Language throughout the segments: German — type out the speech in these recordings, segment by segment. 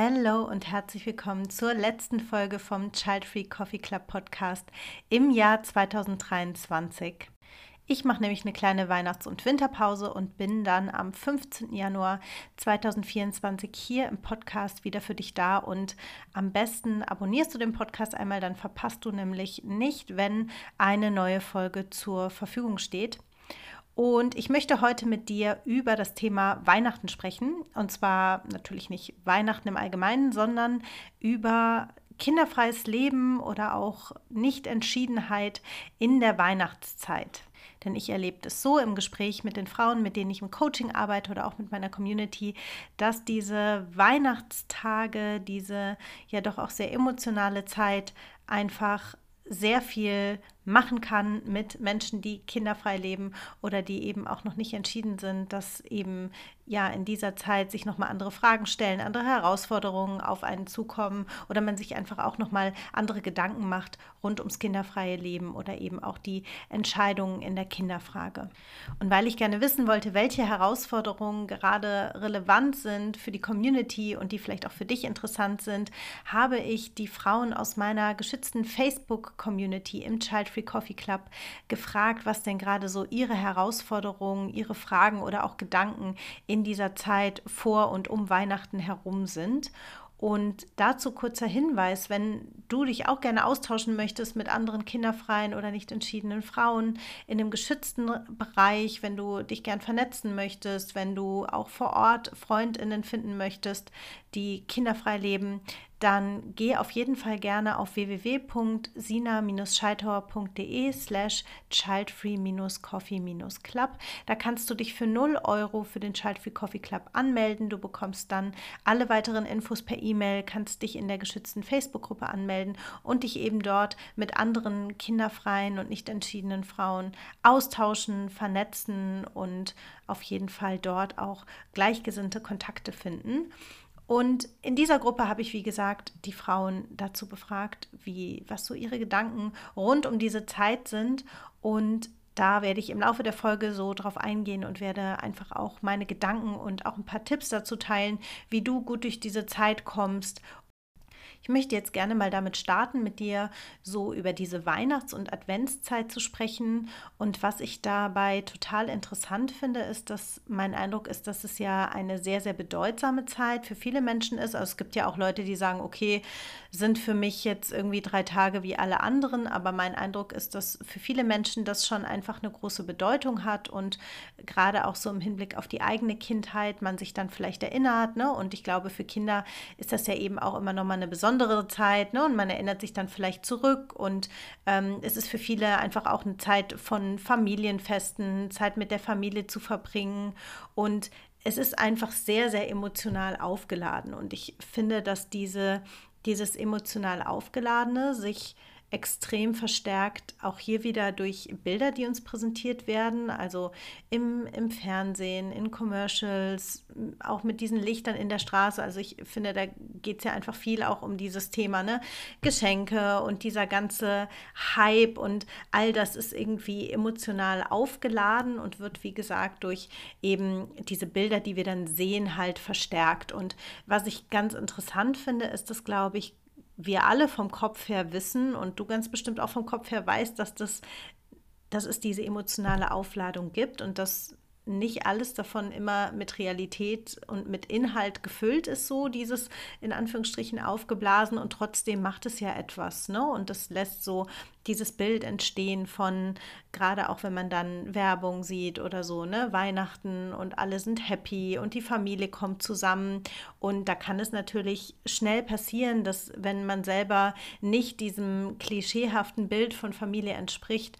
Hallo und herzlich willkommen zur letzten Folge vom Child Free Coffee Club Podcast im Jahr 2023. Ich mache nämlich eine kleine Weihnachts- und Winterpause und bin dann am 15. Januar 2024 hier im Podcast wieder für dich da. Und am besten abonnierst du den Podcast einmal, dann verpasst du nämlich nicht, wenn eine neue Folge zur Verfügung steht. Und ich möchte heute mit dir über das Thema Weihnachten sprechen. Und zwar natürlich nicht Weihnachten im Allgemeinen, sondern über kinderfreies Leben oder auch Nichtentschiedenheit in der Weihnachtszeit. Denn ich erlebe es so im Gespräch mit den Frauen, mit denen ich im Coaching arbeite oder auch mit meiner Community, dass diese Weihnachtstage, diese ja doch auch sehr emotionale Zeit einfach sehr viel machen kann mit Menschen, die kinderfrei leben oder die eben auch noch nicht entschieden sind, dass eben ja in dieser Zeit sich nochmal andere Fragen stellen, andere Herausforderungen auf einen zukommen oder man sich einfach auch nochmal andere Gedanken macht rund ums kinderfreie Leben oder eben auch die Entscheidungen in der Kinderfrage. Und weil ich gerne wissen wollte, welche Herausforderungen gerade relevant sind für die Community und die vielleicht auch für dich interessant sind, habe ich die Frauen aus meiner geschützten Facebook-Community im Child Free Coffee Club gefragt, was denn gerade so ihre Herausforderungen, ihre Fragen oder auch Gedanken in dieser Zeit vor und um Weihnachten herum sind. Und dazu kurzer Hinweis, wenn du dich auch gerne austauschen möchtest mit anderen kinderfreien oder nicht entschiedenen Frauen in einem geschützten Bereich, wenn du dich gern vernetzen möchtest, wenn du auch vor Ort Freundinnen finden möchtest, die kinderfrei leben, dann geh auf jeden Fall gerne auf www.sina-scheithauer.de slash childfree-coffee-club. Da kannst du dich für 0 Euro für den Childfree Coffee Club anmelden. Du bekommst dann alle weiteren Infos per E-Mail, kannst dich in der geschützten Facebook-Gruppe anmelden und dich eben dort mit anderen kinderfreien und nicht entschiedenen Frauen austauschen, vernetzen und auf jeden Fall dort auch gleichgesinnte Kontakte finden. Und in dieser Gruppe habe ich, wie gesagt, die Frauen dazu befragt, wie, was so ihre Gedanken rund um diese Zeit sind. Und da werde ich im Laufe der Folge so drauf eingehen und werde einfach auch meine Gedanken und auch ein paar Tipps dazu teilen, wie du gut durch diese Zeit kommst ich möchte jetzt gerne mal damit starten, mit dir so über diese Weihnachts- und Adventszeit zu sprechen. Und was ich dabei total interessant finde, ist, dass mein Eindruck ist, dass es ja eine sehr, sehr bedeutsame Zeit für viele Menschen ist. Also es gibt ja auch Leute, die sagen, okay, sind für mich jetzt irgendwie drei Tage wie alle anderen. Aber mein Eindruck ist, dass für viele Menschen das schon einfach eine große Bedeutung hat und gerade auch so im Hinblick auf die eigene Kindheit man sich dann vielleicht erinnert. Ne? Und ich glaube, für Kinder ist das ja eben auch immer nochmal eine besondere besondere Zeit ne? und man erinnert sich dann vielleicht zurück. Und ähm, es ist für viele einfach auch eine Zeit von Familienfesten, Zeit mit der Familie zu verbringen. Und es ist einfach sehr, sehr emotional aufgeladen. Und ich finde, dass diese, dieses emotional aufgeladene sich extrem verstärkt, auch hier wieder durch Bilder, die uns präsentiert werden, also im, im Fernsehen, in Commercials, auch mit diesen Lichtern in der Straße. Also ich finde, da geht es ja einfach viel auch um dieses Thema, ne? Geschenke und dieser ganze Hype und all das ist irgendwie emotional aufgeladen und wird, wie gesagt, durch eben diese Bilder, die wir dann sehen, halt verstärkt. Und was ich ganz interessant finde, ist, dass, glaube ich, wir alle vom Kopf her wissen und du ganz bestimmt auch vom Kopf her weißt, dass, das, dass es diese emotionale Aufladung gibt und dass nicht alles davon immer mit Realität und mit Inhalt gefüllt ist, so dieses in Anführungsstrichen aufgeblasen und trotzdem macht es ja etwas, ne? Und das lässt so dieses Bild entstehen von, gerade auch wenn man dann Werbung sieht oder so, ne, Weihnachten und alle sind happy und die Familie kommt zusammen. Und da kann es natürlich schnell passieren, dass wenn man selber nicht diesem klischeehaften Bild von Familie entspricht,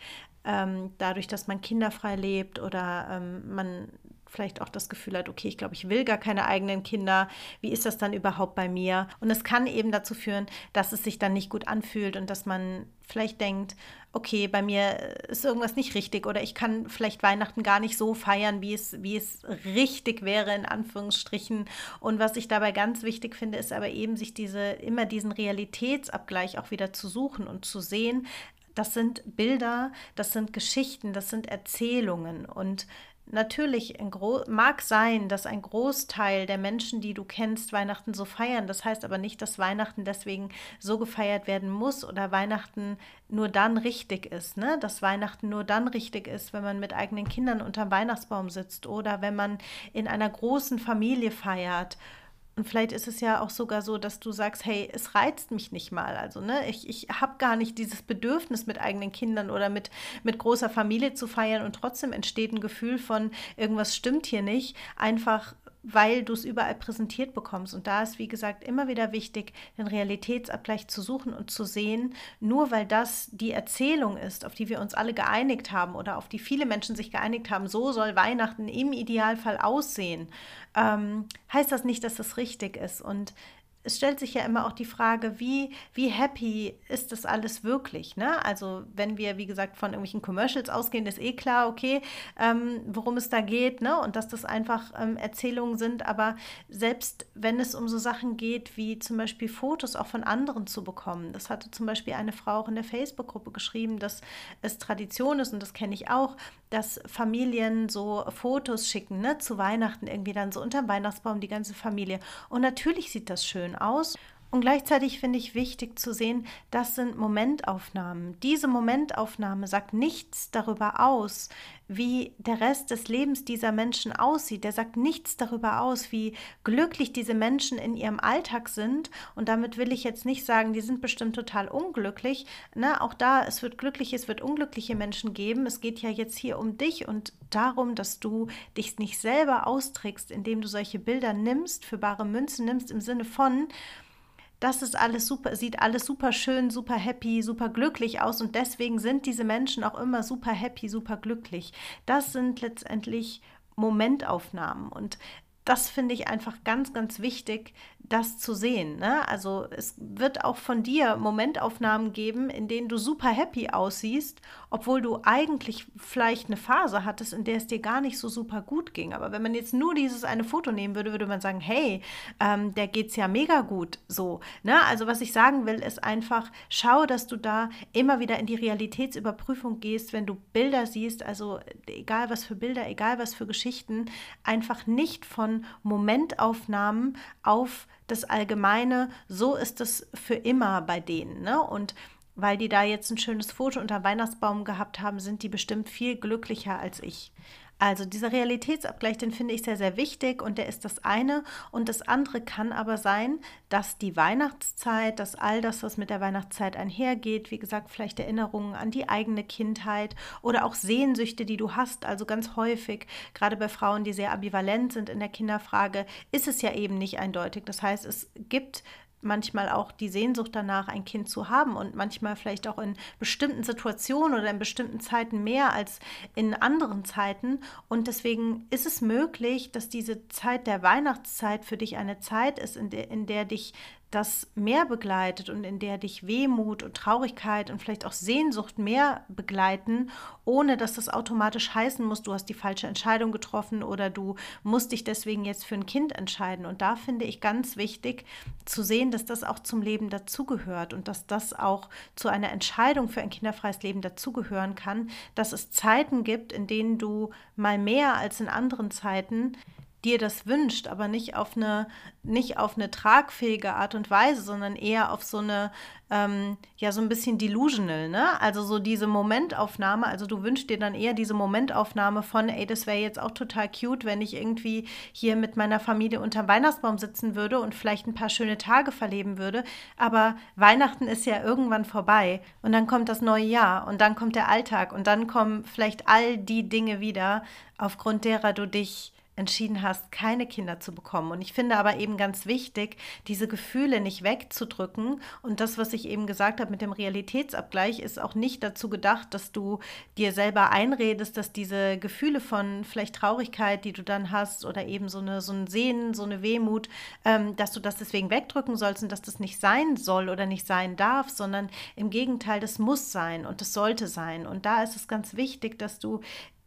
ähm, dadurch, dass man kinderfrei lebt oder ähm, man vielleicht auch das Gefühl hat, okay, ich glaube, ich will gar keine eigenen Kinder. Wie ist das dann überhaupt bei mir? Und es kann eben dazu führen, dass es sich dann nicht gut anfühlt und dass man vielleicht denkt, okay, bei mir ist irgendwas nicht richtig oder ich kann vielleicht Weihnachten gar nicht so feiern, wie es, wie es richtig wäre, in Anführungsstrichen. Und was ich dabei ganz wichtig finde, ist aber eben, sich diese, immer diesen Realitätsabgleich auch wieder zu suchen und zu sehen, das sind Bilder, das sind Geschichten, das sind Erzählungen und Natürlich mag sein, dass ein Großteil der Menschen, die du kennst, Weihnachten so feiern. Das heißt aber nicht, dass Weihnachten deswegen so gefeiert werden muss oder Weihnachten nur dann richtig ist. Ne? Dass Weihnachten nur dann richtig ist, wenn man mit eigenen Kindern unterm Weihnachtsbaum sitzt oder wenn man in einer großen Familie feiert und vielleicht ist es ja auch sogar so, dass du sagst, hey, es reizt mich nicht mal. Also, ne, ich, ich habe gar nicht dieses Bedürfnis, mit eigenen Kindern oder mit, mit großer Familie zu feiern und trotzdem entsteht ein Gefühl von, irgendwas stimmt hier nicht. Einfach weil du es überall präsentiert bekommst. Und da ist, wie gesagt, immer wieder wichtig, den Realitätsabgleich zu suchen und zu sehen, nur weil das die Erzählung ist, auf die wir uns alle geeinigt haben oder auf die viele Menschen sich geeinigt haben, so soll Weihnachten im Idealfall aussehen, ähm, heißt das nicht, dass das richtig ist. Und es stellt sich ja immer auch die Frage, wie, wie happy ist das alles wirklich? Ne? Also wenn wir, wie gesagt, von irgendwelchen Commercials ausgehen, ist eh klar, okay, ähm, worum es da geht ne? und dass das einfach ähm, Erzählungen sind. Aber selbst wenn es um so Sachen geht, wie zum Beispiel Fotos auch von anderen zu bekommen, das hatte zum Beispiel eine Frau auch in der Facebook-Gruppe geschrieben, dass es Tradition ist und das kenne ich auch, dass Familien so Fotos schicken, ne, zu Weihnachten irgendwie dann so unterm Weihnachtsbaum die ganze Familie. Und natürlich sieht das schön aus. Und gleichzeitig finde ich wichtig zu sehen, das sind Momentaufnahmen. Diese Momentaufnahme sagt nichts darüber aus, wie der Rest des Lebens dieser Menschen aussieht. Der sagt nichts darüber aus, wie glücklich diese Menschen in ihrem Alltag sind. Und damit will ich jetzt nicht sagen, die sind bestimmt total unglücklich. Ne? Auch da, es wird glückliche, es wird unglückliche Menschen geben. Es geht ja jetzt hier um dich und darum, dass du dich nicht selber austrickst, indem du solche Bilder nimmst, für bare Münzen nimmst, im Sinne von, das ist alles super, sieht alles super schön, super happy, super glücklich aus und deswegen sind diese Menschen auch immer super happy, super glücklich. Das sind letztendlich Momentaufnahmen und das finde ich einfach ganz, ganz wichtig, das zu sehen. Ne? Also es wird auch von dir Momentaufnahmen geben, in denen du super happy aussiehst, obwohl du eigentlich vielleicht eine Phase hattest, in der es dir gar nicht so super gut ging. Aber wenn man jetzt nur dieses eine Foto nehmen würde, würde man sagen, hey, ähm, der es ja mega gut so. Ne? Also was ich sagen will, ist einfach, schau, dass du da immer wieder in die Realitätsüberprüfung gehst, wenn du Bilder siehst, also egal was für Bilder, egal was für Geschichten, einfach nicht von Momentaufnahmen auf das Allgemeine, so ist es für immer bei denen. Ne? Und weil die da jetzt ein schönes Foto unter Weihnachtsbaum gehabt haben, sind die bestimmt viel glücklicher als ich. Also dieser Realitätsabgleich, den finde ich sehr, sehr wichtig und der ist das eine. Und das andere kann aber sein, dass die Weihnachtszeit, dass all das, was mit der Weihnachtszeit einhergeht, wie gesagt, vielleicht Erinnerungen an die eigene Kindheit oder auch Sehnsüchte, die du hast, also ganz häufig, gerade bei Frauen, die sehr ambivalent sind in der Kinderfrage, ist es ja eben nicht eindeutig. Das heißt, es gibt manchmal auch die Sehnsucht danach, ein Kind zu haben und manchmal vielleicht auch in bestimmten Situationen oder in bestimmten Zeiten mehr als in anderen Zeiten. Und deswegen ist es möglich, dass diese Zeit der Weihnachtszeit für dich eine Zeit ist, in der, in der dich das mehr begleitet und in der dich Wehmut und Traurigkeit und vielleicht auch Sehnsucht mehr begleiten, ohne dass das automatisch heißen muss, du hast die falsche Entscheidung getroffen oder du musst dich deswegen jetzt für ein Kind entscheiden. Und da finde ich ganz wichtig zu sehen, dass das auch zum Leben dazugehört und dass das auch zu einer Entscheidung für ein kinderfreies Leben dazugehören kann, dass es Zeiten gibt, in denen du mal mehr als in anderen Zeiten dir das wünscht, aber nicht auf eine, nicht auf eine tragfähige Art und Weise, sondern eher auf so eine, ähm, ja, so ein bisschen delusional, ne? Also so diese Momentaufnahme, also du wünschst dir dann eher diese Momentaufnahme von, ey, das wäre jetzt auch total cute, wenn ich irgendwie hier mit meiner Familie unterm Weihnachtsbaum sitzen würde und vielleicht ein paar schöne Tage verleben würde. Aber Weihnachten ist ja irgendwann vorbei und dann kommt das neue Jahr und dann kommt der Alltag und dann kommen vielleicht all die Dinge wieder, aufgrund derer du dich entschieden hast, keine Kinder zu bekommen. Und ich finde aber eben ganz wichtig, diese Gefühle nicht wegzudrücken. Und das, was ich eben gesagt habe mit dem Realitätsabgleich, ist auch nicht dazu gedacht, dass du dir selber einredest, dass diese Gefühle von vielleicht Traurigkeit, die du dann hast, oder eben so, eine, so ein Sehnen, so eine Wehmut, ähm, dass du das deswegen wegdrücken sollst und dass das nicht sein soll oder nicht sein darf, sondern im Gegenteil, das muss sein und das sollte sein. Und da ist es ganz wichtig, dass du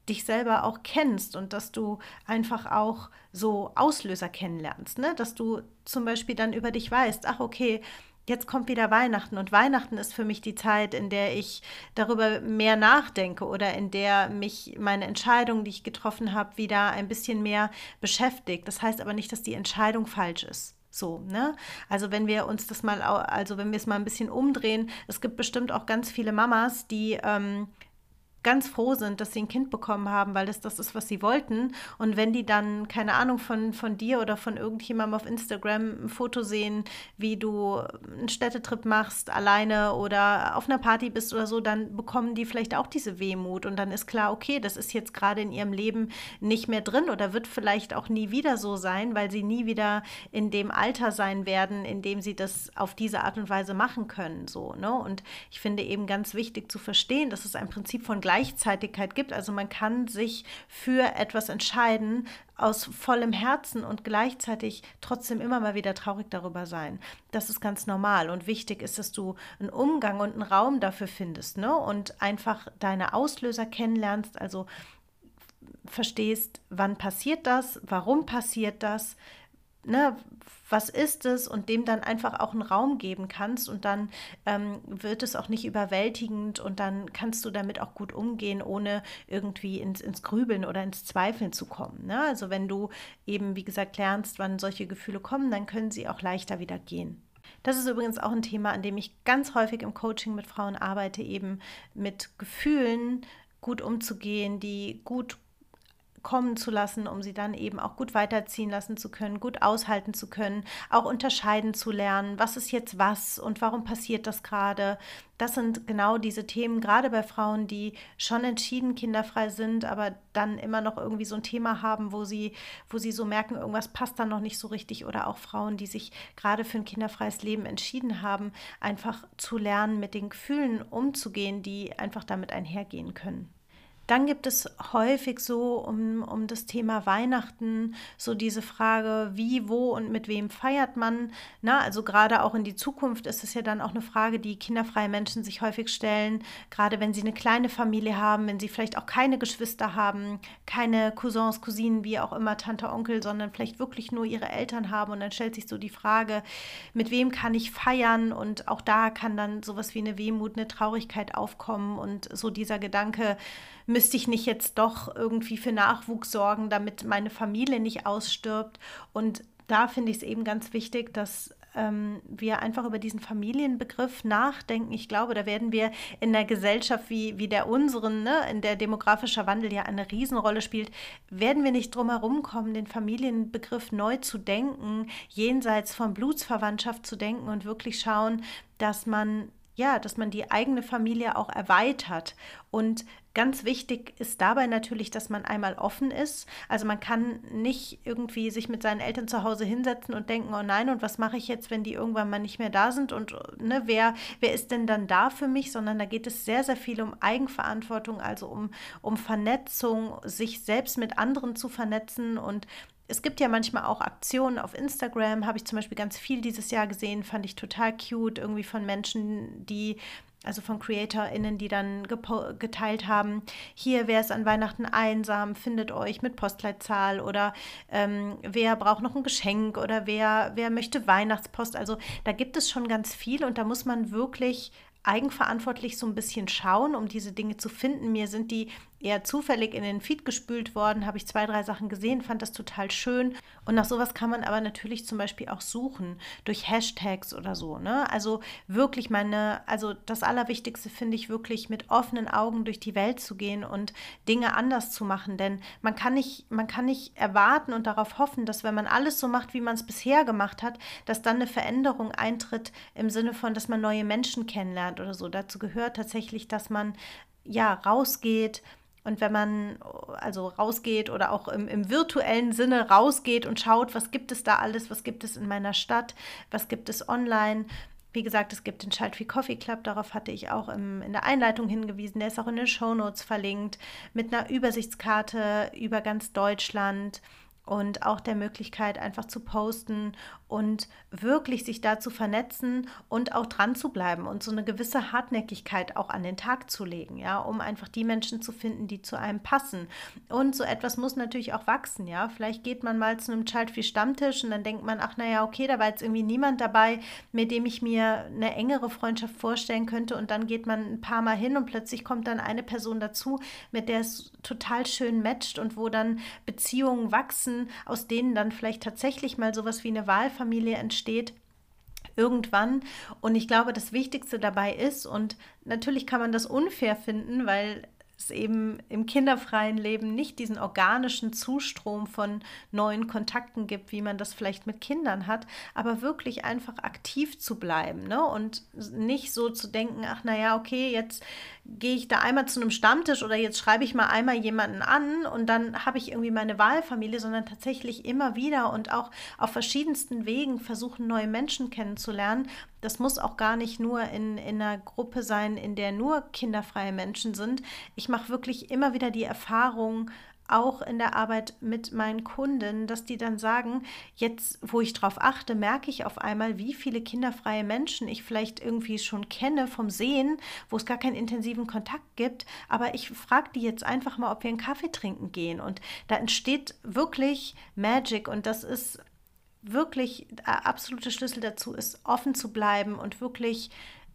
dich selber auch kennst und dass du einfach auch so Auslöser kennenlernst, ne? dass du zum Beispiel dann über dich weißt, ach okay, jetzt kommt wieder Weihnachten und Weihnachten ist für mich die Zeit, in der ich darüber mehr nachdenke oder in der mich meine Entscheidung, die ich getroffen habe, wieder ein bisschen mehr beschäftigt. Das heißt aber nicht, dass die Entscheidung falsch ist. So, ne? Also wenn wir uns das mal, also wenn wir es mal ein bisschen umdrehen, es gibt bestimmt auch ganz viele Mamas, die ähm, ganz froh sind, dass sie ein Kind bekommen haben, weil das das ist, was sie wollten. Und wenn die dann, keine Ahnung, von, von dir oder von irgendjemandem auf Instagram ein Foto sehen, wie du einen Städtetrip machst, alleine oder auf einer Party bist oder so, dann bekommen die vielleicht auch diese Wehmut. Und dann ist klar, okay, das ist jetzt gerade in ihrem Leben nicht mehr drin oder wird vielleicht auch nie wieder so sein, weil sie nie wieder in dem Alter sein werden, in dem sie das auf diese Art und Weise machen können. So, ne? Und ich finde eben ganz wichtig zu verstehen, dass es ein Prinzip von Gleichzeitigkeit gibt. Also man kann sich für etwas entscheiden aus vollem Herzen und gleichzeitig trotzdem immer mal wieder traurig darüber sein. Das ist ganz normal und wichtig ist, dass du einen Umgang und einen Raum dafür findest ne? und einfach deine Auslöser kennenlernst. Also verstehst, wann passiert das, warum passiert das, ne, was ist es und dem dann einfach auch einen Raum geben kannst und dann ähm, wird es auch nicht überwältigend und dann kannst du damit auch gut umgehen, ohne irgendwie ins, ins Grübeln oder ins Zweifeln zu kommen. Ne? Also wenn du eben, wie gesagt, lernst, wann solche Gefühle kommen, dann können sie auch leichter wieder gehen. Das ist übrigens auch ein Thema, an dem ich ganz häufig im Coaching mit Frauen arbeite, eben mit Gefühlen gut umzugehen, die gut kommen zu lassen, um sie dann eben auch gut weiterziehen lassen zu können, gut aushalten zu können, auch unterscheiden zu lernen, was ist jetzt was und warum passiert das gerade. Das sind genau diese Themen, gerade bei Frauen, die schon entschieden kinderfrei sind, aber dann immer noch irgendwie so ein Thema haben, wo sie, wo sie so merken, irgendwas passt dann noch nicht so richtig. Oder auch Frauen, die sich gerade für ein kinderfreies Leben entschieden haben, einfach zu lernen, mit den Gefühlen umzugehen, die einfach damit einhergehen können. Dann gibt es häufig so um, um das Thema Weihnachten so diese Frage, wie, wo und mit wem feiert man. Na, also gerade auch in die Zukunft ist es ja dann auch eine Frage, die kinderfreie Menschen sich häufig stellen, gerade wenn sie eine kleine Familie haben, wenn sie vielleicht auch keine Geschwister haben, keine Cousins, Cousinen, wie auch immer, Tante, Onkel, sondern vielleicht wirklich nur ihre Eltern haben. Und dann stellt sich so die Frage, mit wem kann ich feiern? Und auch da kann dann sowas wie eine Wehmut, eine Traurigkeit aufkommen und so dieser Gedanke, müsste ich nicht jetzt doch irgendwie für Nachwuchs sorgen, damit meine Familie nicht ausstirbt. Und da finde ich es eben ganz wichtig, dass ähm, wir einfach über diesen Familienbegriff nachdenken. Ich glaube, da werden wir in der Gesellschaft wie, wie der unseren, ne, in der demografischer Wandel ja eine Riesenrolle spielt, werden wir nicht drum herum kommen, den Familienbegriff neu zu denken, jenseits von Blutsverwandtschaft zu denken und wirklich schauen, dass man ja, dass man die eigene Familie auch erweitert. Und ganz wichtig ist dabei natürlich, dass man einmal offen ist. Also man kann nicht irgendwie sich mit seinen Eltern zu Hause hinsetzen und denken, oh nein, und was mache ich jetzt, wenn die irgendwann mal nicht mehr da sind? Und ne, wer, wer ist denn dann da für mich, sondern da geht es sehr, sehr viel um Eigenverantwortung, also um, um Vernetzung, sich selbst mit anderen zu vernetzen. Und es gibt ja manchmal auch Aktionen auf Instagram, habe ich zum Beispiel ganz viel dieses Jahr gesehen, fand ich total cute, irgendwie von Menschen, die also von CreatorInnen, die dann geteilt haben, hier, wer ist an Weihnachten einsam, findet euch mit Postleitzahl oder ähm, wer braucht noch ein Geschenk oder wer, wer möchte Weihnachtspost. Also da gibt es schon ganz viel und da muss man wirklich eigenverantwortlich so ein bisschen schauen, um diese Dinge zu finden. Mir sind die eher zufällig in den Feed gespült worden, habe ich zwei, drei Sachen gesehen, fand das total schön. Und nach sowas kann man aber natürlich zum Beispiel auch suchen, durch Hashtags oder so. Ne? Also wirklich meine, also das Allerwichtigste finde ich wirklich mit offenen Augen durch die Welt zu gehen und Dinge anders zu machen. Denn man kann nicht, man kann nicht erwarten und darauf hoffen, dass wenn man alles so macht, wie man es bisher gemacht hat, dass dann eine Veränderung eintritt im Sinne von, dass man neue Menschen kennenlernt oder so. Dazu gehört tatsächlich, dass man ja rausgeht, Und wenn man also rausgeht oder auch im, im, virtuellen Sinne rausgeht und schaut, was gibt es da alles, was gibt es in meiner Stadt, was gibt es online. Wie gesagt, es gibt den Child Free Coffee Club, darauf hatte ich auch im, in der Einleitung hingewiesen. Der ist auch in den Show Notes verlinkt mit einer Übersichtskarte über ganz Deutschland und auch der Möglichkeit, einfach zu posten und wirklich sich da zu vernetzen und auch dran zu bleiben und so eine gewisse Hartnäckigkeit auch an den Tag zu legen, ja, um einfach die Menschen zu finden, die zu einem passen. Und so etwas muss natürlich auch wachsen, ja. Vielleicht geht man mal zu einem Child Free Stammtisch und dann denkt man, ach naja, okay, da war jetzt irgendwie niemand dabei, mit dem ich mir eine engere Freundschaft vorstellen könnte und dann geht man ein paar Mal hin und plötzlich kommt dann eine Person dazu, mit der es total schön matcht und wo dann Beziehungen wachsen, aus denen dann vielleicht tatsächlich mal sowas wie eine Wahlfamilie entsteht irgendwann. Und ich glaube, das Wichtigste dabei ist, und natürlich kann man das unfair finden, weil es eben im kinderfreien Leben nicht diesen organischen Zustrom von neuen Kontakten gibt, wie man das vielleicht mit Kindern hat, aber wirklich einfach aktiv zu bleiben ne? und nicht so zu denken, ach naja, okay, jetzt gehe ich da einmal zu einem Stammtisch oder jetzt schreibe ich mal einmal jemanden an und dann habe ich irgendwie meine Wahlfamilie, sondern tatsächlich immer wieder und auch auf verschiedensten Wegen versuchen, neue Menschen kennenzulernen. Das muss auch gar nicht nur in, in einer Gruppe sein, in der nur kinderfreie Menschen sind. Ich mache wirklich immer wieder die Erfahrung, auch in der Arbeit mit meinen Kunden, dass die dann sagen, jetzt, wo ich drauf achte, merke ich auf einmal, wie viele kinderfreie Menschen ich vielleicht irgendwie schon kenne vom Sehen, wo es gar keinen intensiven Kontakt gibt. Aber ich frage die jetzt einfach mal, ob wir einen Kaffee trinken gehen. Und da entsteht wirklich Magic und das ist wirklich der absolute Schlüssel dazu ist, offen zu bleiben und wirklich,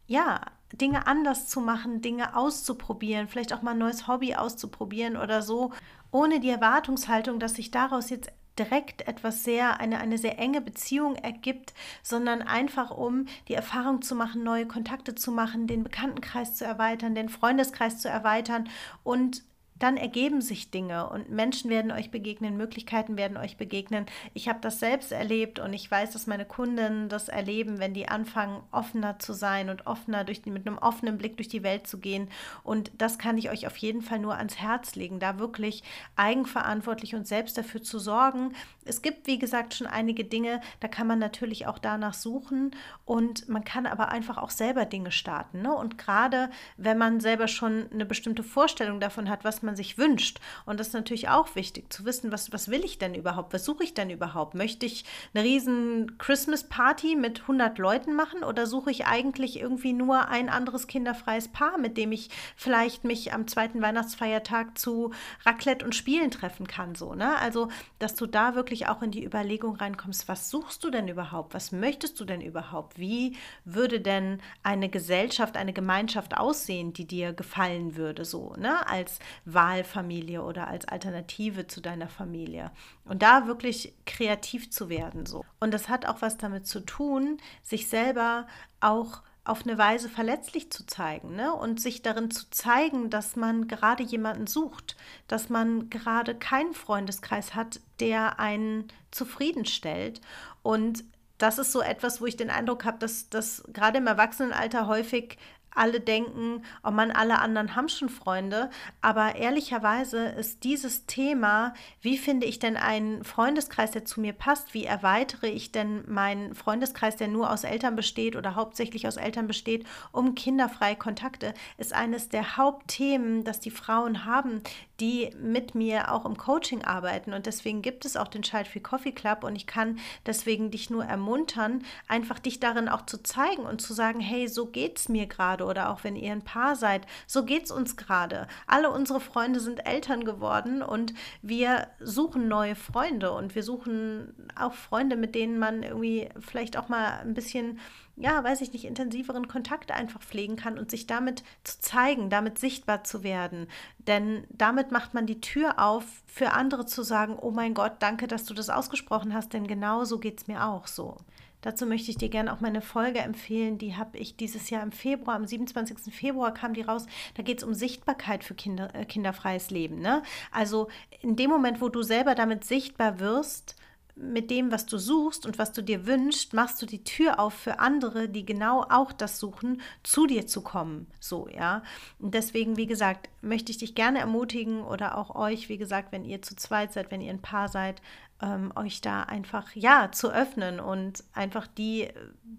ja, Dinge anders zu machen, Dinge auszuprobieren, vielleicht auch mal ein neues Hobby auszuprobieren oder so ohne die Erwartungshaltung, dass sich daraus jetzt direkt etwas sehr, eine, eine sehr enge Beziehung ergibt, sondern einfach um die Erfahrung zu machen, neue Kontakte zu machen, den Bekanntenkreis zu erweitern, den Freundeskreis zu erweitern und dann ergeben sich Dinge und Menschen werden euch begegnen, Möglichkeiten werden euch begegnen. Ich habe das selbst erlebt und ich weiß, dass meine Kunden das erleben, wenn die anfangen, offener zu sein und offener durch mit einem offenen Blick durch die Welt zu gehen. Und das kann ich euch auf jeden Fall nur ans Herz legen, da wirklich eigenverantwortlich und selbst dafür zu sorgen. Es gibt, wie gesagt, schon einige Dinge, da kann man natürlich auch danach suchen und man kann aber einfach auch selber Dinge starten. Ne? Und gerade wenn man selber schon eine bestimmte Vorstellung davon hat, was man sich wünscht. Und das ist natürlich auch wichtig zu wissen, was, was will ich denn überhaupt? Was suche ich denn überhaupt? Möchte ich eine riesen Christmas-Party mit 100 Leuten machen oder suche ich eigentlich irgendwie nur ein anderes kinderfreies Paar, mit dem ich vielleicht mich am zweiten Weihnachtsfeiertag zu Raclette und Spielen treffen kann? So, ne? Also, dass du da wirklich auch in die Überlegung reinkommst, was suchst du denn überhaupt? Was möchtest du denn überhaupt? Wie würde denn eine Gesellschaft, eine Gemeinschaft aussehen, die dir gefallen würde, so, ne? Als Wahlfamilie oder als Alternative zu deiner Familie. Und da wirklich kreativ zu werden so. Und das hat auch was damit zu tun, sich selber auch auf eine Weise verletzlich zu zeigen ne? und sich darin zu zeigen, dass man gerade jemanden sucht, dass man gerade keinen Freundeskreis hat, der einen zufriedenstellt. Und das ist so etwas, wo ich den Eindruck habe, dass das gerade im Erwachsenenalter häufig alle denken, oh man, alle anderen haben schon Freunde. Aber ehrlicherweise ist dieses Thema, wie finde ich denn einen Freundeskreis, der zu mir passt? Wie erweitere ich denn meinen Freundeskreis, der nur aus Eltern besteht oder hauptsächlich aus Eltern besteht, um kinderfreie Kontakte, ist eines der Hauptthemen, das die Frauen haben, die mit mir auch im Coaching arbeiten. Und deswegen gibt es auch den Child Free Coffee Club. Und ich kann deswegen dich nur ermuntern, einfach dich darin auch zu zeigen und zu sagen, hey, so geht es mir gerade. Oder auch wenn ihr ein Paar seid, so geht es uns gerade. Alle unsere Freunde sind Eltern geworden und wir suchen neue Freunde und wir suchen auch Freunde, mit denen man irgendwie vielleicht auch mal ein bisschen ja, weiß ich nicht, intensiveren Kontakt einfach pflegen kann und sich damit zu zeigen, damit sichtbar zu werden. Denn damit macht man die Tür auf, für andere zu sagen, oh mein Gott, danke, dass du das ausgesprochen hast, denn genau so geht es mir auch so. Dazu möchte ich dir gerne auch meine Folge empfehlen. Die habe ich dieses Jahr im Februar, am 27. Februar kam die raus. Da geht es um Sichtbarkeit für Kinder, äh, kinderfreies Leben. Ne? Also in dem Moment, wo du selber damit sichtbar wirst, mit dem, was du suchst und was du dir wünschst, machst du die Tür auf für andere, die genau auch das suchen, zu dir zu kommen. So, ja. Und deswegen, wie gesagt, möchte ich dich gerne ermutigen oder auch euch, wie gesagt, wenn ihr zu zweit seid, wenn ihr ein Paar seid, ähm, euch da einfach ja zu öffnen und einfach die äh,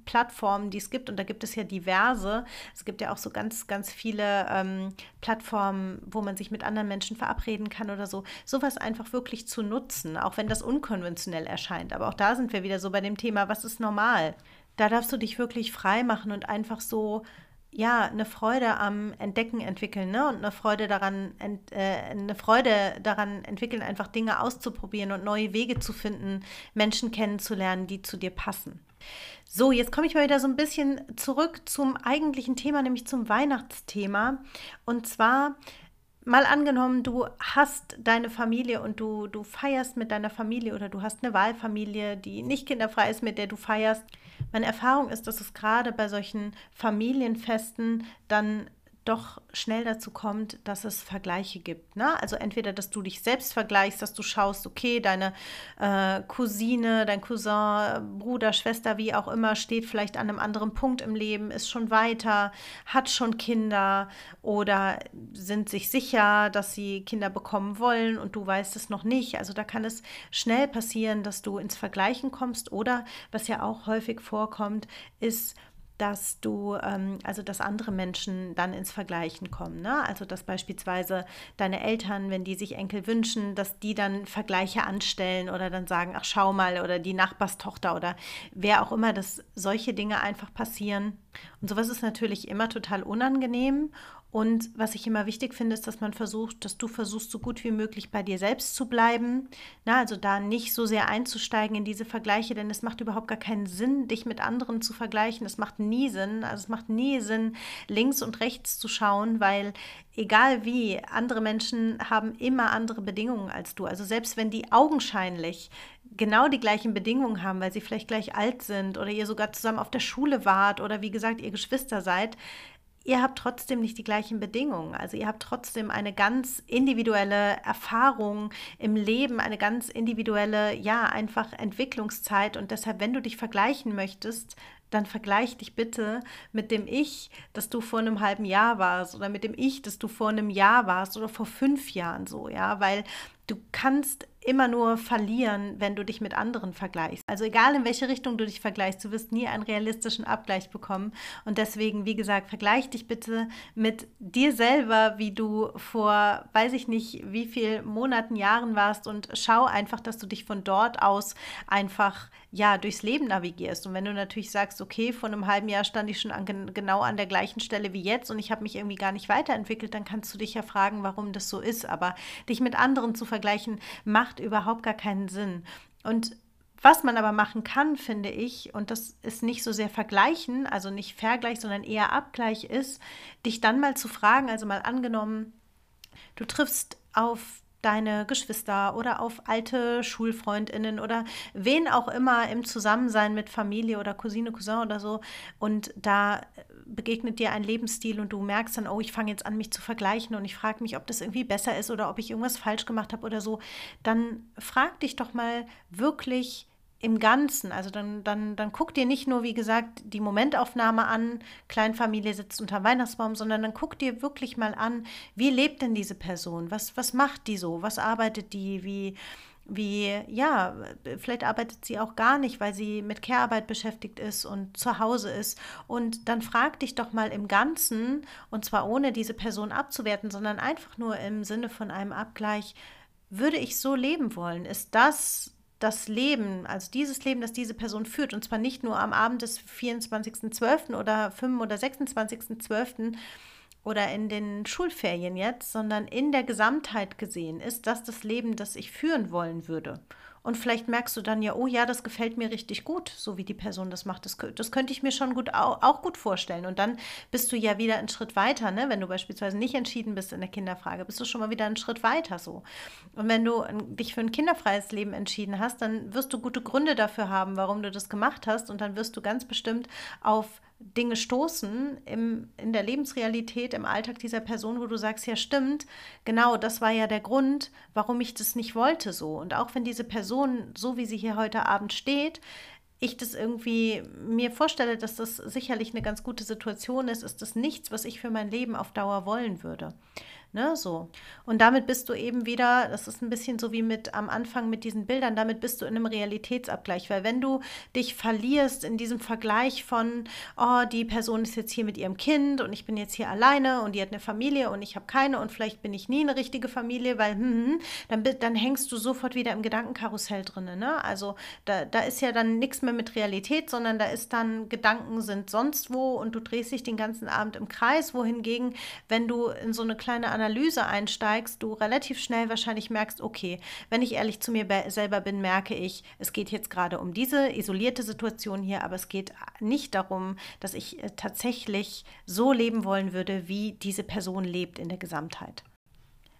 Plattformen, die es gibt, und da gibt es ja diverse, es gibt ja auch so ganz, ganz viele ähm, Plattformen, wo man sich mit anderen Menschen verabreden kann oder so, sowas einfach wirklich zu nutzen, auch wenn das unkonventionell erscheint. Aber auch da sind wir wieder so bei dem Thema, was ist normal? Da darfst du dich wirklich frei machen und einfach so ja, eine Freude am Entdecken entwickeln, ne? Und eine Freude daran, ent, äh, eine Freude daran entwickeln, einfach Dinge auszuprobieren und neue Wege zu finden, Menschen kennenzulernen, die zu dir passen. So, jetzt komme ich mal wieder so ein bisschen zurück zum eigentlichen Thema, nämlich zum Weihnachtsthema. Und zwar mal angenommen, du hast deine Familie und du, du feierst mit deiner Familie oder du hast eine Wahlfamilie, die nicht kinderfrei ist, mit der du feierst. Meine Erfahrung ist, dass es gerade bei solchen Familienfesten dann doch schnell dazu kommt, dass es Vergleiche gibt. Ne? Also entweder, dass du dich selbst vergleichst, dass du schaust, okay, deine äh, Cousine, dein Cousin, Bruder, Schwester, wie auch immer, steht vielleicht an einem anderen Punkt im Leben, ist schon weiter, hat schon Kinder oder sind sich sicher, dass sie Kinder bekommen wollen und du weißt es noch nicht. Also da kann es schnell passieren, dass du ins Vergleichen kommst oder, was ja auch häufig vorkommt, ist, dass du, ähm, also dass andere Menschen dann ins Vergleichen kommen. Ne? Also dass beispielsweise deine Eltern, wenn die sich Enkel wünschen, dass die dann Vergleiche anstellen oder dann sagen, ach schau mal, oder die Nachbarstochter oder wer auch immer, dass solche Dinge einfach passieren. Und sowas ist natürlich immer total unangenehm und was ich immer wichtig finde, ist, dass man versucht, dass du versuchst, so gut wie möglich bei dir selbst zu bleiben. Na, also da nicht so sehr einzusteigen in diese Vergleiche, denn es macht überhaupt gar keinen Sinn, dich mit anderen zu vergleichen. Es macht nie Sinn. Also es macht nie Sinn, links und rechts zu schauen, weil egal wie, andere Menschen haben immer andere Bedingungen als du. Also selbst wenn die augenscheinlich genau die gleichen Bedingungen haben, weil sie vielleicht gleich alt sind oder ihr sogar zusammen auf der Schule wart oder wie gesagt ihr Geschwister seid, ihr habt trotzdem nicht die gleichen Bedingungen. Also ihr habt trotzdem eine ganz individuelle Erfahrung im Leben, eine ganz individuelle, ja, einfach Entwicklungszeit. Und deshalb, wenn du dich vergleichen möchtest, dann vergleich dich bitte mit dem Ich, das du vor einem halben Jahr warst oder mit dem Ich, das du vor einem Jahr warst oder vor fünf Jahren so, ja, weil du kannst immer nur verlieren, wenn du dich mit anderen vergleichst. Also egal in welche Richtung du dich vergleichst, du wirst nie einen realistischen Abgleich bekommen. Und deswegen, wie gesagt, vergleich dich bitte mit dir selber, wie du vor, weiß ich nicht, wie viel Monaten, Jahren warst und schau einfach, dass du dich von dort aus einfach ja durchs Leben navigierst. Und wenn du natürlich sagst, okay, vor einem halben Jahr stand ich schon an, genau an der gleichen Stelle wie jetzt und ich habe mich irgendwie gar nicht weiterentwickelt, dann kannst du dich ja fragen, warum das so ist. Aber dich mit anderen zu vergleichen, macht macht überhaupt gar keinen Sinn. Und was man aber machen kann, finde ich, und das ist nicht so sehr vergleichen, also nicht Vergleich, sondern eher Abgleich ist, dich dann mal zu fragen, also mal angenommen, du triffst auf deine Geschwister oder auf alte Schulfreundinnen oder wen auch immer im Zusammensein mit Familie oder Cousine, Cousin oder so. Und da begegnet dir ein Lebensstil und du merkst dann, oh, ich fange jetzt an, mich zu vergleichen und ich frage mich, ob das irgendwie besser ist oder ob ich irgendwas falsch gemacht habe oder so, dann frag dich doch mal wirklich im Ganzen. Also dann, dann, dann guck dir nicht nur, wie gesagt, die Momentaufnahme an, Kleinfamilie sitzt unter Weihnachtsbaum, sondern dann guck dir wirklich mal an, wie lebt denn diese Person? Was, was macht die so? Was arbeitet die? Wie, wie, ja, vielleicht arbeitet sie auch gar nicht, weil sie mit Care-Arbeit beschäftigt ist und zu Hause ist. Und dann frag dich doch mal im Ganzen, und zwar ohne diese Person abzuwerten, sondern einfach nur im Sinne von einem Abgleich, würde ich so leben wollen? Ist das das Leben, also dieses Leben, das diese Person führt, und zwar nicht nur am Abend des 24.12. oder 5. oder 26.12., oder in den Schulferien jetzt, sondern in der Gesamtheit gesehen, ist das das Leben, das ich führen wollen würde. Und vielleicht merkst du dann ja, oh ja, das gefällt mir richtig gut, so wie die Person das macht. Das, das könnte ich mir schon gut auch, auch, gut vorstellen. Und dann bist du ja wieder einen Schritt weiter, ne? Wenn du beispielsweise nicht entschieden bist in der Kinderfrage, bist du schon mal wieder einen Schritt weiter so. Und wenn du dich für ein kinderfreies Leben entschieden hast, dann wirst du gute Gründe dafür haben, warum du das gemacht hast. Und dann wirst du ganz bestimmt auf Dinge stoßen im, in der Lebensrealität, im Alltag dieser Person, wo du sagst, ja stimmt, genau, das war ja der Grund, warum ich das nicht wollte so. Und auch wenn diese Person, so wie sie hier heute Abend steht, ich das irgendwie mir vorstelle, dass das sicherlich eine ganz gute Situation ist, ist das nichts, was ich für mein Leben auf Dauer wollen würde. Ne, so. Und damit bist du eben wieder, das ist ein bisschen so wie mit am Anfang mit diesen Bildern, damit bist du in einem Realitätsabgleich. Weil wenn du dich verlierst in diesem Vergleich von, oh, die Person ist jetzt hier mit ihrem Kind und ich bin jetzt hier alleine und die hat eine Familie und ich habe keine und vielleicht bin ich nie eine richtige Familie, weil, hm, hm, hm dann, dann hängst du sofort wieder im Gedankenkarussell drin. Ne? Also da, da ist ja dann nichts mehr mit Realität, sondern da ist dann Gedanken sind sonst wo und du drehst dich den ganzen Abend im Kreis, wohingegen, wenn du in so eine kleine Analyse einsteigst, du relativ schnell wahrscheinlich merkst, okay, wenn ich ehrlich zu mir selber bin, merke ich, es geht jetzt gerade um diese isolierte Situation hier, aber es geht nicht darum, dass ich äh, tatsächlich so leben wollen würde, wie diese Person lebt in der Gesamtheit.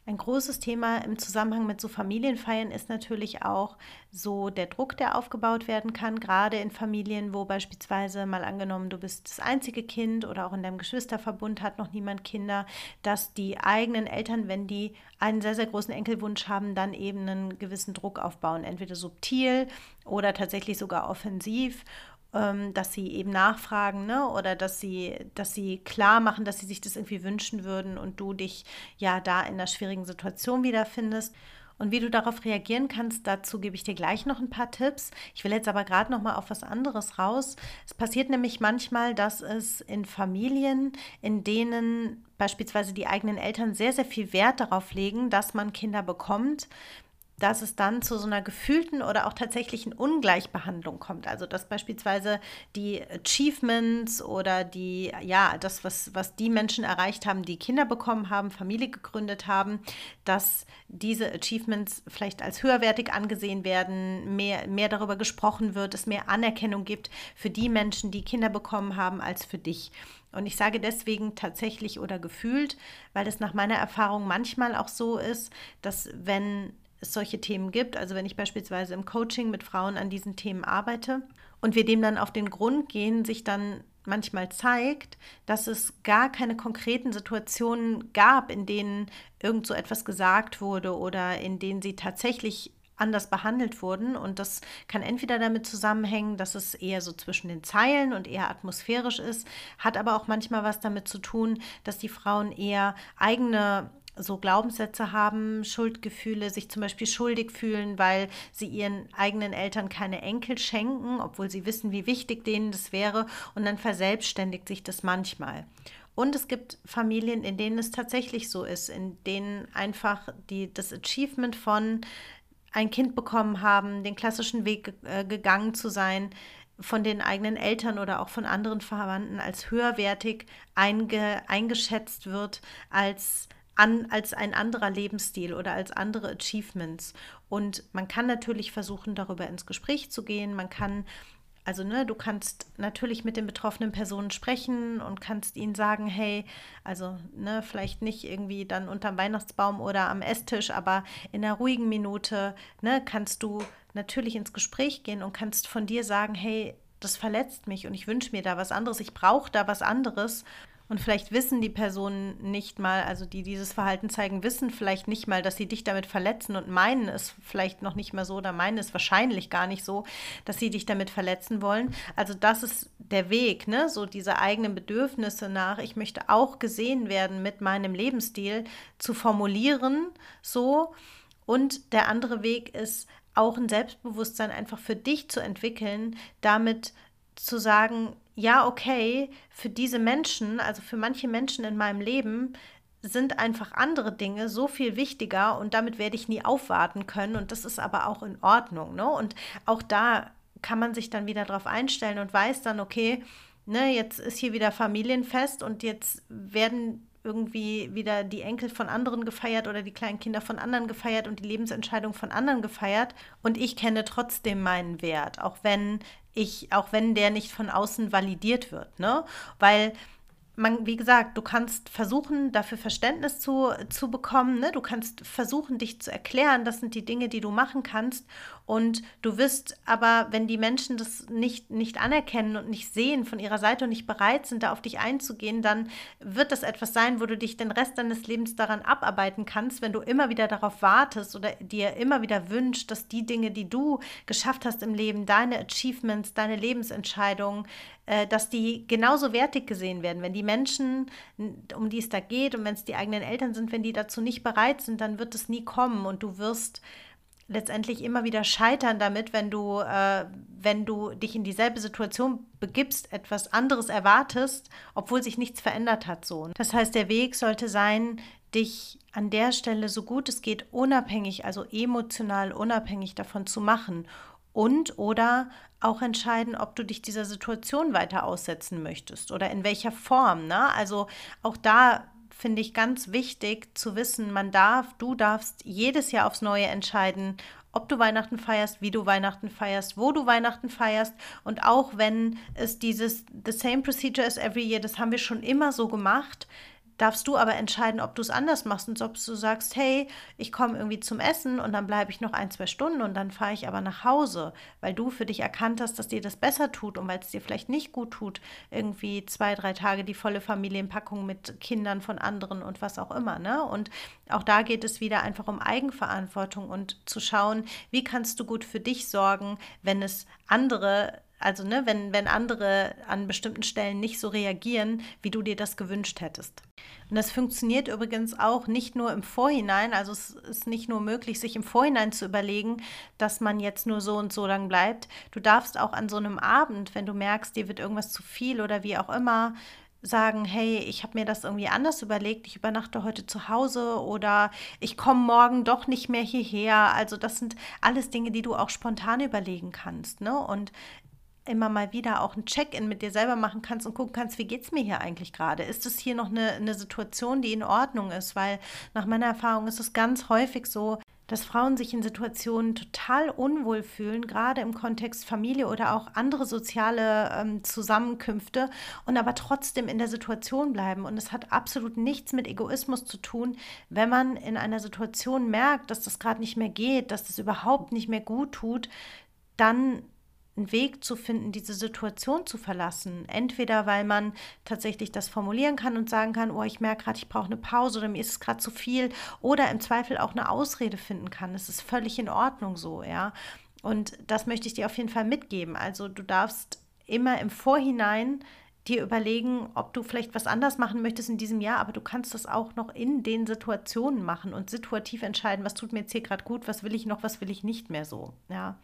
Ein großes Thema im Zusammenhang mit so Familienfeiern ist natürlich auch so der Druck, der aufgebaut werden kann, gerade in Familien, wo beispielsweise mal angenommen, du bist das einzige Kind oder auch in deinem Geschwisterverbund hat noch niemand Kinder, dass die eigenen Eltern, wenn die einen sehr, sehr großen Enkelwunsch haben, dann eben einen gewissen Druck aufbauen, entweder subtil oder tatsächlich sogar offensiv dass sie eben nachfragen, ne? Oder dass sie, dass sie klar machen, dass sie sich das irgendwie wünschen würden und du dich ja da in einer schwierigen Situation wiederfindest. Und wie du darauf reagieren kannst, dazu gebe ich dir gleich noch ein paar Tipps. Ich will jetzt aber gerade noch mal auf was anderes raus. Es passiert nämlich manchmal, dass es in Familien, in denen beispielsweise die eigenen Eltern sehr, sehr viel Wert darauf legen, dass man Kinder bekommt, dass es dann zu so einer gefühlten oder auch tatsächlichen Ungleichbehandlung kommt. Also dass beispielsweise die Achievements oder die, ja, das, was, was die Menschen erreicht haben, die Kinder bekommen haben, Familie gegründet haben, dass diese Achievements vielleicht als höherwertig angesehen werden, mehr, mehr darüber gesprochen wird, es mehr Anerkennung gibt für die Menschen, die Kinder bekommen haben, als für dich. Und ich sage deswegen tatsächlich oder gefühlt, weil es nach meiner Erfahrung manchmal auch so ist, dass wenn es solche Themen gibt. Also wenn ich beispielsweise im Coaching mit Frauen an diesen Themen arbeite und wir dem dann auf den Grund gehen, sich dann manchmal zeigt, dass es gar keine konkreten Situationen gab, in denen irgend so etwas gesagt wurde oder in denen sie tatsächlich anders behandelt wurden. Und das kann entweder damit zusammenhängen, dass es eher so zwischen den Zeilen und eher atmosphärisch ist, hat aber auch manchmal was damit zu tun, dass die Frauen eher eigene so Glaubenssätze haben, Schuldgefühle, sich zum Beispiel schuldig fühlen, weil sie ihren eigenen Eltern keine Enkel schenken, obwohl sie wissen, wie wichtig denen das wäre. Und dann verselbstständigt sich das manchmal. Und es gibt Familien, in denen es tatsächlich so ist, in denen einfach die, das Achievement von ein Kind bekommen haben, den klassischen Weg äh, gegangen zu sein, von den eigenen Eltern oder auch von anderen Verwandten als höherwertig einge, eingeschätzt wird, als an, als ein anderer Lebensstil oder als andere Achievements. Und man kann natürlich versuchen, darüber ins Gespräch zu gehen. Man kann, also ne, du kannst natürlich mit den betroffenen Personen sprechen und kannst ihnen sagen, hey, also ne, vielleicht nicht irgendwie dann unterm Weihnachtsbaum oder am Esstisch, aber in einer ruhigen Minute, ne, kannst du natürlich ins Gespräch gehen und kannst von dir sagen, hey, das verletzt mich und ich wünsche mir da was anderes, ich brauche da was anderes. Und vielleicht wissen die Personen nicht mal, also die dieses Verhalten zeigen, wissen vielleicht nicht mal, dass sie dich damit verletzen und meinen es vielleicht noch nicht mal so oder meinen es wahrscheinlich gar nicht so, dass sie dich damit verletzen wollen. Also das ist der Weg, ne? So diese eigenen Bedürfnisse nach, ich möchte auch gesehen werden mit meinem Lebensstil zu formulieren, so. Und der andere Weg ist auch ein Selbstbewusstsein einfach für dich zu entwickeln, damit zu sagen, ja, okay, für diese Menschen, also für manche Menschen in meinem Leben, sind einfach andere Dinge so viel wichtiger und damit werde ich nie aufwarten können und das ist aber auch in Ordnung. Ne? Und auch da kann man sich dann wieder darauf einstellen und weiß dann, okay, ne, jetzt ist hier wieder Familienfest und jetzt werden irgendwie wieder die Enkel von anderen gefeiert oder die kleinen Kinder von anderen gefeiert und die Lebensentscheidung von anderen gefeiert. Und ich kenne trotzdem meinen Wert, auch wenn ich, auch wenn der nicht von außen validiert wird, ne? Weil man, wie gesagt, du kannst versuchen, dafür Verständnis zu, zu bekommen. Ne? Du kannst versuchen, dich zu erklären. Das sind die Dinge, die du machen kannst. Und du wirst aber, wenn die Menschen das nicht, nicht anerkennen und nicht sehen von ihrer Seite und nicht bereit sind, da auf dich einzugehen, dann wird das etwas sein, wo du dich den Rest deines Lebens daran abarbeiten kannst, wenn du immer wieder darauf wartest oder dir immer wieder wünschst, dass die Dinge, die du geschafft hast im Leben, deine Achievements, deine Lebensentscheidungen, äh, dass die genauso wertig gesehen werden. Wenn die Menschen, um die es da geht und wenn es die eigenen Eltern sind, wenn die dazu nicht bereit sind, dann wird es nie kommen und du wirst letztendlich immer wieder scheitern damit, wenn du, äh, wenn du dich in dieselbe Situation begibst, etwas anderes erwartest, obwohl sich nichts verändert hat. So. Das heißt, der Weg sollte sein, dich an der Stelle so gut es geht unabhängig, also emotional unabhängig davon zu machen und oder auch entscheiden, ob du dich dieser Situation weiter aussetzen möchtest oder in welcher Form. Ne? Also auch da finde ich ganz wichtig zu wissen, man darf, du darfst jedes Jahr aufs Neue entscheiden, ob du Weihnachten feierst, wie du Weihnachten feierst, wo du Weihnachten feierst. Und auch wenn es dieses The same procedure as every year, das haben wir schon immer so gemacht, darfst du aber entscheiden, ob du es anders machst und ob du sagst, hey, ich komme irgendwie zum Essen und dann bleibe ich noch ein, zwei Stunden und dann fahre ich aber nach Hause, weil du für dich erkannt hast, dass dir das besser tut und weil es dir vielleicht nicht gut tut, irgendwie zwei, drei Tage die volle Familienpackung mit Kindern von anderen und was auch immer. Ne? Und auch da geht es wieder einfach um Eigenverantwortung und zu schauen, wie kannst du gut für dich sorgen, wenn es andere also, ne, wenn, wenn andere an bestimmten Stellen nicht so reagieren, wie du dir das gewünscht hättest. Und das funktioniert übrigens auch nicht nur im Vorhinein, also es ist nicht nur möglich, sich im Vorhinein zu überlegen, dass man jetzt nur so und so lang bleibt. Du darfst auch an so einem Abend, wenn du merkst, dir wird irgendwas zu viel oder wie auch immer, sagen, hey, ich habe mir das irgendwie anders überlegt, ich übernachte heute zu Hause oder ich komme morgen doch nicht mehr hierher. Also das sind alles Dinge, die du auch spontan überlegen kannst. Ne? Und immer mal wieder auch ein Check-in mit dir selber machen kannst und gucken kannst, wie geht es mir hier eigentlich gerade? Ist es hier noch eine, eine Situation, die in Ordnung ist? Weil nach meiner Erfahrung ist es ganz häufig so, dass Frauen sich in Situationen total unwohl fühlen, gerade im Kontext Familie oder auch andere soziale ähm, Zusammenkünfte und aber trotzdem in der Situation bleiben. Und es hat absolut nichts mit Egoismus zu tun, wenn man in einer Situation merkt, dass das gerade nicht mehr geht, dass das überhaupt nicht mehr gut tut, dann einen Weg zu finden, diese Situation zu verlassen. Entweder weil man tatsächlich das formulieren kann und sagen kann, oh, ich merke gerade, ich brauche eine Pause oder mir ist es gerade zu viel, oder im Zweifel auch eine Ausrede finden kann. Es ist völlig in Ordnung so, ja. Und das möchte ich dir auf jeden Fall mitgeben. Also du darfst immer im Vorhinein dir überlegen, ob du vielleicht was anders machen möchtest in diesem Jahr, aber du kannst das auch noch in den Situationen machen und situativ entscheiden, was tut mir jetzt hier gerade gut, was will ich noch, was will ich nicht mehr so, ja.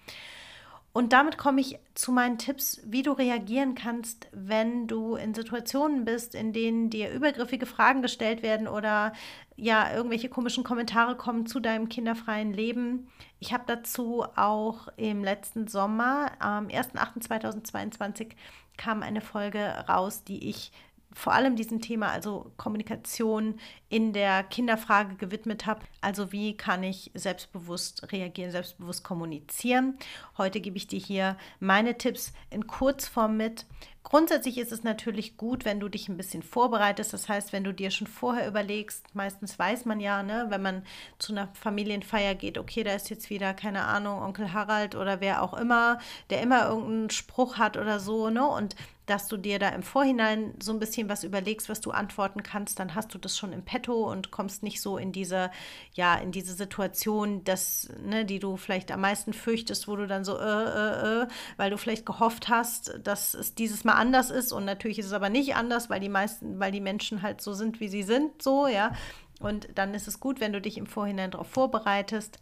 Und damit komme ich zu meinen Tipps, wie du reagieren kannst, wenn du in Situationen bist, in denen dir übergriffige Fragen gestellt werden oder ja, irgendwelche komischen Kommentare kommen zu deinem kinderfreien Leben. Ich habe dazu auch im letzten Sommer, am 1.8.2022, kam eine Folge raus, die ich vor allem diesem Thema, also Kommunikation in der Kinderfrage gewidmet habe. Also wie kann ich selbstbewusst reagieren, selbstbewusst kommunizieren. Heute gebe ich dir hier meine Tipps in Kurzform mit. Grundsätzlich ist es natürlich gut, wenn du dich ein bisschen vorbereitest. Das heißt, wenn du dir schon vorher überlegst, meistens weiß man ja, ne, wenn man zu einer Familienfeier geht, okay, da ist jetzt wieder, keine Ahnung, Onkel Harald oder wer auch immer, der immer irgendeinen Spruch hat oder so, ne? Und dass du dir da im Vorhinein so ein bisschen was überlegst, was du antworten kannst, dann hast du das schon im Petto und kommst nicht so in diese, ja, in diese Situation, dass, ne, die du vielleicht am meisten fürchtest, wo du dann so, äh, äh, äh, weil du vielleicht gehofft hast, dass es dieses Mal anders ist und natürlich ist es aber nicht anders, weil die meisten, weil die Menschen halt so sind, wie sie sind, so, ja. Und dann ist es gut, wenn du dich im Vorhinein darauf vorbereitest.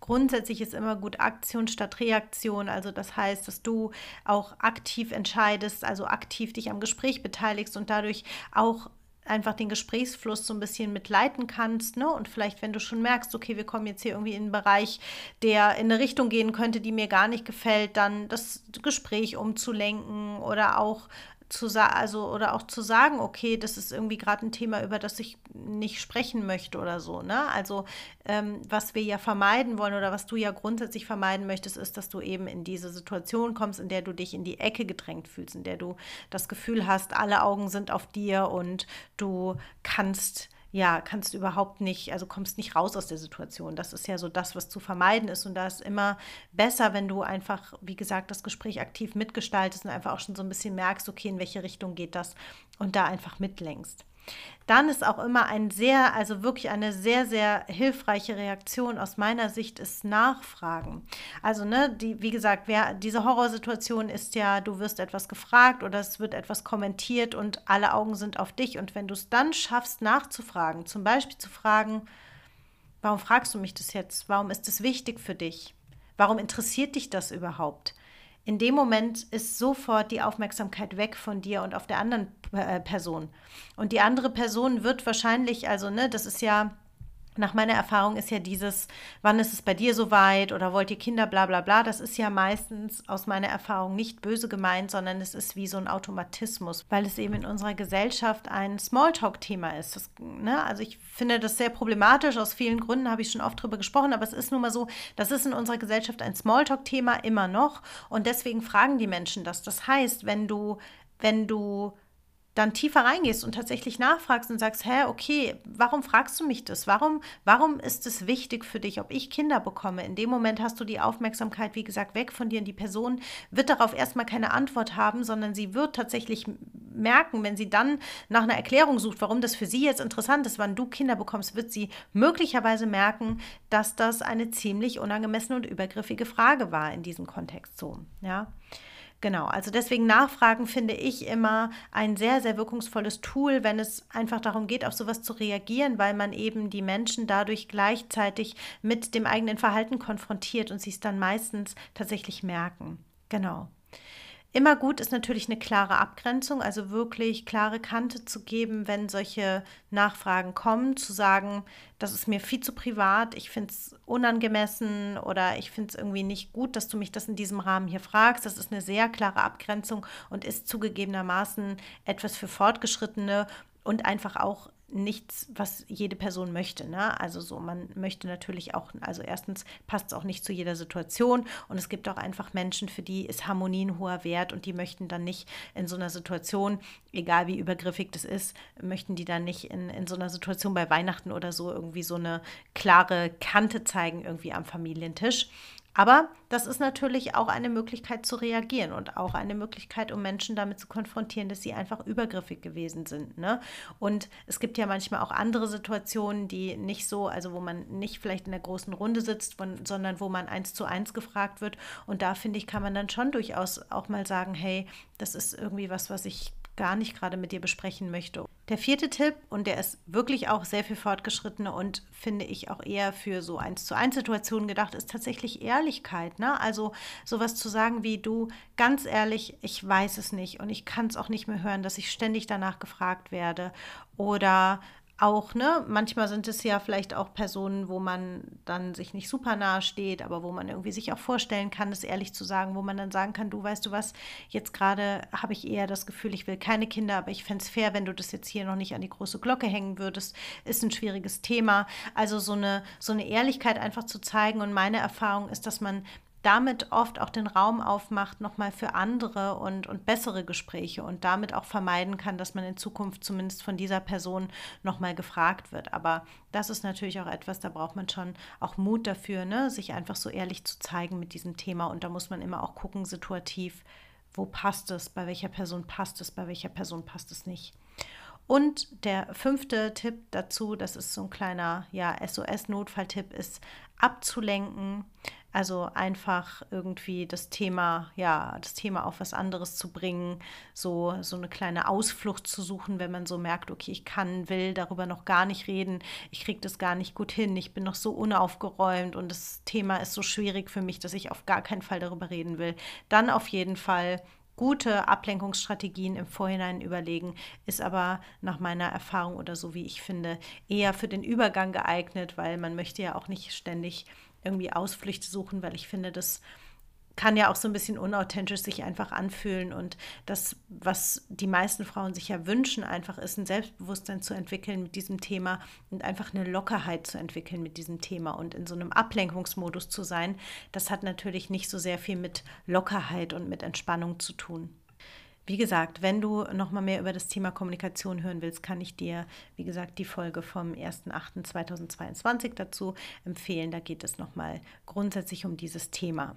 Grundsätzlich ist immer gut Aktion statt Reaktion. Also das heißt, dass du auch aktiv entscheidest, also aktiv dich am Gespräch beteiligst und dadurch auch einfach den Gesprächsfluss so ein bisschen mitleiten kannst, ne? Und vielleicht, wenn du schon merkst, okay, wir kommen jetzt hier irgendwie in einen Bereich, der in eine Richtung gehen könnte, die mir gar nicht gefällt, dann das Gespräch umzulenken oder auch zu sagen, also oder auch zu sagen, okay, das ist irgendwie gerade ein Thema, über das ich nicht sprechen möchte oder so. Ne? Also ähm, was wir ja vermeiden wollen oder was du ja grundsätzlich vermeiden möchtest, ist, dass du eben in diese Situation kommst, in der du dich in die Ecke gedrängt fühlst, in der du das Gefühl hast, alle Augen sind auf dir und du kannst ja, kannst überhaupt nicht, also kommst nicht raus aus der Situation. Das ist ja so das, was zu vermeiden ist. Und da ist immer besser, wenn du einfach, wie gesagt, das Gespräch aktiv mitgestaltest und einfach auch schon so ein bisschen merkst, okay, in welche Richtung geht das und da einfach mitlenkst. Dann ist auch immer ein sehr, also wirklich eine sehr, sehr hilfreiche Reaktion aus meiner Sicht ist Nachfragen. Also, ne, die, wie gesagt, wer, diese Horrorsituation ist ja, du wirst etwas gefragt oder es wird etwas kommentiert und alle Augen sind auf dich. Und wenn du es dann schaffst, nachzufragen, zum Beispiel zu fragen, warum fragst du mich das jetzt? Warum ist es wichtig für dich? Warum interessiert dich das überhaupt? In dem Moment ist sofort die Aufmerksamkeit weg von dir und auf der anderen äh, Person. Und die andere Person wird wahrscheinlich, also, ne, das ist ja nach meiner Erfahrung ist ja dieses, wann ist es bei dir soweit oder wollt ihr Kinder, bla bla bla, das ist ja meistens aus meiner Erfahrung nicht böse gemeint, sondern es ist wie so ein Automatismus, weil es eben in unserer Gesellschaft ein Smalltalk-Thema ist. Das, ne? Also ich finde das sehr problematisch, aus vielen Gründen habe ich schon oft drüber gesprochen, aber es ist nun mal so, das ist in unserer Gesellschaft ein Smalltalk-Thema immer noch und deswegen fragen die Menschen das. Das heißt, wenn du, wenn du dann tiefer reingehst und tatsächlich nachfragst und sagst, hä, okay, warum fragst du mich das? Warum, warum ist es wichtig für dich, ob ich Kinder bekomme? In dem Moment hast du die Aufmerksamkeit, wie gesagt, weg von dir und die Person wird darauf erstmal keine Antwort haben, sondern sie wird tatsächlich merken, wenn sie dann nach einer Erklärung sucht, warum das für sie jetzt interessant ist, wann du Kinder bekommst, wird sie möglicherweise merken, dass das eine ziemlich unangemessene und übergriffige Frage war in diesem Kontext so, ja. Genau, also deswegen Nachfragen finde ich immer ein sehr, sehr wirkungsvolles Tool, wenn es einfach darum geht, auf sowas zu reagieren, weil man eben die Menschen dadurch gleichzeitig mit dem eigenen Verhalten konfrontiert und sie es dann meistens tatsächlich merken. Genau. Immer gut ist natürlich eine klare Abgrenzung, also wirklich klare Kante zu geben, wenn solche Nachfragen kommen, zu sagen, das ist mir viel zu privat, ich finde es unangemessen oder ich finde es irgendwie nicht gut, dass du mich das in diesem Rahmen hier fragst. Das ist eine sehr klare Abgrenzung und ist zugegebenermaßen etwas für Fortgeschrittene und einfach auch nichts, was jede Person möchte. Ne? Also so, man möchte natürlich auch, also erstens passt es auch nicht zu jeder Situation und es gibt auch einfach Menschen, für die ist Harmonie ein hoher Wert und die möchten dann nicht in so einer Situation, egal wie übergriffig das ist, möchten die dann nicht in, in so einer Situation bei Weihnachten oder so irgendwie so eine klare Kante zeigen irgendwie am Familientisch. Aber das ist natürlich auch eine Möglichkeit zu reagieren und auch eine Möglichkeit, um Menschen damit zu konfrontieren, dass sie einfach übergriffig gewesen sind. Ne? Und es gibt ja manchmal auch andere Situationen, die nicht so, also wo man nicht vielleicht in der großen Runde sitzt, sondern wo man eins zu eins gefragt wird. Und da finde ich, kann man dann schon durchaus auch mal sagen, hey, das ist irgendwie was, was ich gar nicht gerade mit dir besprechen möchte. Der vierte Tipp, und der ist wirklich auch sehr viel fortgeschrittener und finde ich auch eher für so eins zu eins Situationen gedacht, ist tatsächlich Ehrlichkeit. Ne? Also sowas zu sagen wie du, ganz ehrlich, ich weiß es nicht und ich kann es auch nicht mehr hören, dass ich ständig danach gefragt werde. Oder auch, ne, manchmal sind es ja vielleicht auch Personen, wo man dann sich nicht super nahe steht, aber wo man irgendwie sich auch vorstellen kann, das ehrlich zu sagen, wo man dann sagen kann, du weißt du was, jetzt gerade habe ich eher das Gefühl, ich will keine Kinder, aber ich fände es fair, wenn du das jetzt hier noch nicht an die große Glocke hängen würdest, ist ein schwieriges Thema. Also so eine, so eine Ehrlichkeit einfach zu zeigen und meine Erfahrung ist, dass man damit oft auch den Raum aufmacht, nochmal für andere und, und bessere Gespräche und damit auch vermeiden kann, dass man in Zukunft zumindest von dieser Person nochmal gefragt wird. Aber das ist natürlich auch etwas, da braucht man schon auch Mut dafür, ne? sich einfach so ehrlich zu zeigen mit diesem Thema. Und da muss man immer auch gucken, situativ, wo passt es, bei welcher Person passt es, bei welcher Person passt es nicht. Und der fünfte Tipp dazu, das ist so ein kleiner ja, SOS-Notfalltipp, ist abzulenken. Also einfach irgendwie das Thema, ja, das Thema auf was anderes zu bringen, so, so eine kleine Ausflucht zu suchen, wenn man so merkt, okay, ich kann, will darüber noch gar nicht reden, ich kriege das gar nicht gut hin, ich bin noch so unaufgeräumt und das Thema ist so schwierig für mich, dass ich auf gar keinen Fall darüber reden will. Dann auf jeden Fall gute Ablenkungsstrategien im Vorhinein überlegen, ist aber nach meiner Erfahrung oder so wie ich finde, eher für den Übergang geeignet, weil man möchte ja auch nicht ständig irgendwie Ausflüchte suchen, weil ich finde, das kann ja auch so ein bisschen unauthentisch sich einfach anfühlen. Und das, was die meisten Frauen sich ja wünschen, einfach ist, ein Selbstbewusstsein zu entwickeln mit diesem Thema und einfach eine Lockerheit zu entwickeln mit diesem Thema und in so einem Ablenkungsmodus zu sein. Das hat natürlich nicht so sehr viel mit Lockerheit und mit Entspannung zu tun. Wie gesagt, wenn du noch mal mehr über das Thema Kommunikation hören willst, kann ich dir, wie gesagt, die Folge vom 1.8.2022 dazu empfehlen. Da geht es noch mal grundsätzlich um dieses Thema.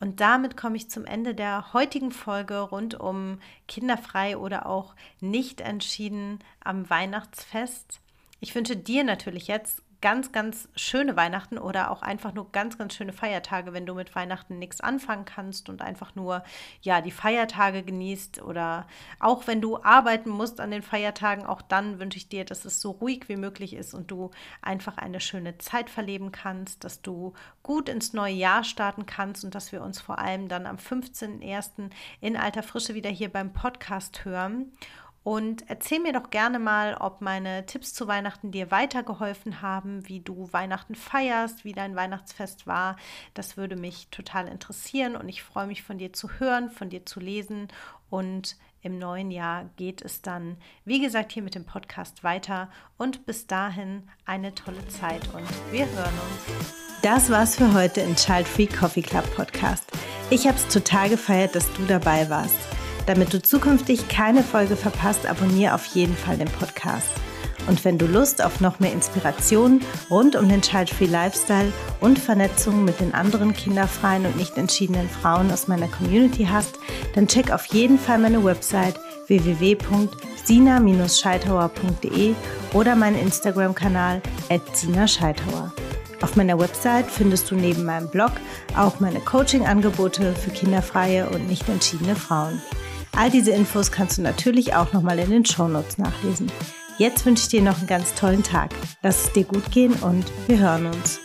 Und damit komme ich zum Ende der heutigen Folge rund um kinderfrei oder auch nicht entschieden am Weihnachtsfest. Ich wünsche dir natürlich jetzt ganz, ganz schöne Weihnachten oder auch einfach nur ganz, ganz schöne Feiertage, wenn du mit Weihnachten nichts anfangen kannst und einfach nur ja die Feiertage genießt oder auch wenn du arbeiten musst an den Feiertagen, auch dann wünsche ich dir, dass es so ruhig wie möglich ist und du einfach eine schöne Zeit verleben kannst, dass du gut ins neue Jahr starten kannst und dass wir uns vor allem dann am 15.01. in alter Frische wieder hier beim Podcast hören. Und erzähl mir doch gerne mal, ob meine Tipps zu Weihnachten dir weitergeholfen haben, wie du Weihnachten feierst, wie dein Weihnachtsfest war. Das würde mich total interessieren und ich freue mich von dir zu hören, von dir zu lesen. Und im neuen Jahr geht es dann, wie gesagt, hier mit dem Podcast weiter. Und bis dahin eine tolle Zeit und wir hören uns. Das war's für heute im Child Free Coffee Club Podcast. Ich habe es total gefeiert, dass du dabei warst. Damit du zukünftig keine Folge verpasst, abonniere auf jeden Fall den Podcast. Und wenn du Lust auf noch mehr Inspiration rund um den Child-Free Lifestyle und Vernetzung mit den anderen kinderfreien und nicht entschiedenen Frauen aus meiner Community hast, dann check auf jeden Fall meine Website www.sina-scheithauer.de oder meinen Instagram-Kanal @sina_scheithauer. Auf meiner Website findest du neben meinem Blog auch meine Coaching-Angebote für kinderfreie und nicht entschiedene Frauen. All diese Infos kannst du natürlich auch nochmal in den Shownotes nachlesen. Jetzt wünsche ich dir noch einen ganz tollen Tag. Lass es dir gut gehen und wir hören uns.